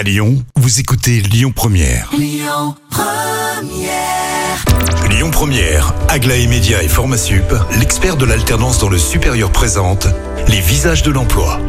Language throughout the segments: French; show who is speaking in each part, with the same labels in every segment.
Speaker 1: À Lyon, vous écoutez Lyon Première. Lyon Première, Aglaé Média et Formasup, l'expert de l'alternance dans le supérieur présente les visages de l'emploi.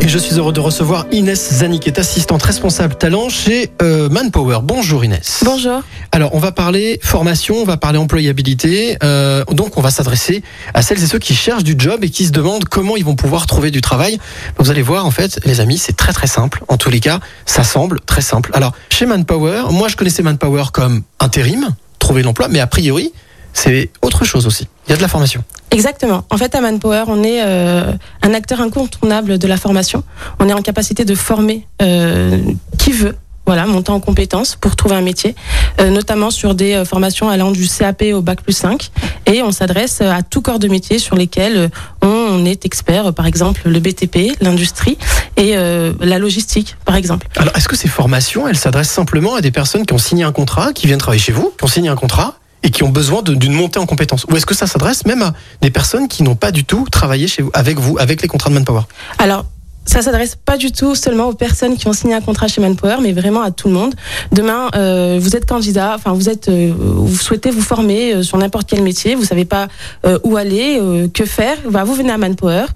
Speaker 2: Et je suis heureux de recevoir Inès Zanik, qui est assistante responsable talent chez euh, Manpower. Bonjour Inès.
Speaker 3: Bonjour.
Speaker 2: Alors, on va parler formation, on va parler employabilité. Euh, donc, on va s'adresser à celles et ceux qui cherchent du job et qui se demandent comment ils vont pouvoir trouver du travail. Vous allez voir, en fait, les amis, c'est très très simple. En tous les cas, ça semble très simple. Alors, chez Manpower, moi, je connaissais Manpower comme intérim, trouver l'emploi, mais a priori, c'est autre chose aussi. Il y a de la formation.
Speaker 3: Exactement. En fait, à Manpower, on est euh, un acteur incontournable de la formation. On est en capacité de former euh, qui veut. Voilà, monter en compétences pour trouver un métier, euh, notamment sur des euh, formations allant du CAP au bac plus 5. Et on s'adresse à tout corps de métier sur lesquels euh, on est expert, par exemple le BTP, l'industrie et euh, la logistique, par exemple.
Speaker 2: Alors, est-ce que ces formations, elles s'adressent simplement à des personnes qui ont signé un contrat, qui viennent travailler chez vous, qui ont signé un contrat et qui ont besoin d'une montée en compétences Ou est-ce que ça s'adresse même à des personnes qui n'ont pas du tout travaillé chez vous, avec vous, avec les contrats de Manpower?
Speaker 3: Alors, ça s'adresse pas du tout seulement aux personnes qui ont signé un contrat chez Manpower, mais vraiment à tout le monde. Demain, euh, vous êtes candidat, enfin vous êtes, euh, vous souhaitez vous former euh, sur n'importe quel métier, vous savez pas où aller, que faire, bah, vous venez à Manpower,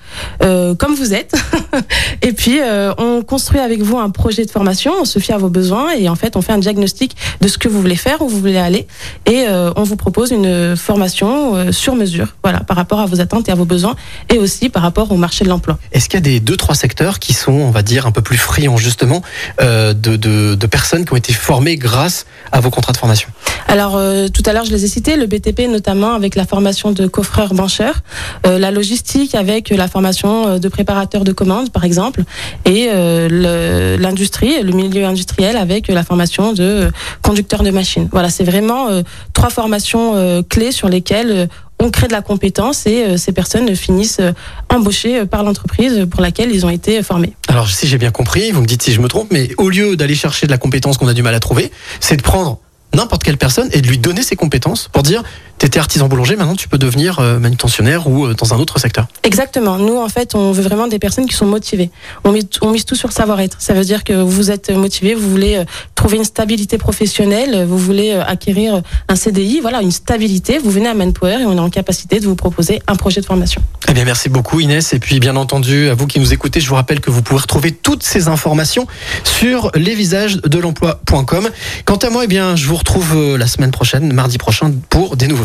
Speaker 3: comme vous êtes, et puis on construit avec vous un projet de formation, on se fie à vos besoins et en fait on fait un diagnostic de ce que vous voulez faire, où vous voulez aller, et on vous propose une formation sur mesure, voilà, par rapport à vos attentes et à vos besoins, et aussi par rapport au marché de l'emploi.
Speaker 2: Est-ce qu'il y a des deux trois secteurs qui sont, on va dire, un peu plus friands justement euh, de, personnes qui ont été formées grâce à vos contrats de formation
Speaker 3: Alors euh, tout à l'heure je les ai cités, le BTP notamment avec la formation de coffreur bancheur, euh, la logistique avec la formation de préparateur de commandes par exemple, et l'industrie, le milieu industriel avec la formation de conducteur de machine. Voilà, c'est vraiment trois formations clés sur lesquelles on crée de la compétence et euh, ces personnes finissent euh, embauchées euh, par l'entreprise pour laquelle ils ont été formés.
Speaker 2: Alors si j'ai bien compris, vous me dites si je me trompe, mais au lieu d'aller chercher de la compétence qu'on a du mal à trouver, c'est de prendre n'importe quelle personne et de lui donner ses compétences pour dire t'étais artisan boulanger, maintenant tu peux devenir euh, manutentionnaire ou euh, dans un autre secteur.
Speaker 3: Exactement. Nous, en fait, on veut vraiment des personnes qui sont motivées. On mise, on mise tout sur savoir-être. Ça veut dire que vous êtes motivé, vous voulez euh, trouver une stabilité professionnelle, vous voulez acquérir un CDI, voilà, une stabilité. Vous venez à Manpower et on est en capacité de vous proposer un projet de formation.
Speaker 2: Eh bien, merci beaucoup Inès. Et puis, bien entendu, à vous qui nous écoutez, je vous rappelle que vous pouvez retrouver toutes ces informations sur lesvisagesdelemploi.com. Quant à moi, eh bien, je vous retrouve la semaine prochaine, mardi prochain, pour des nouveaux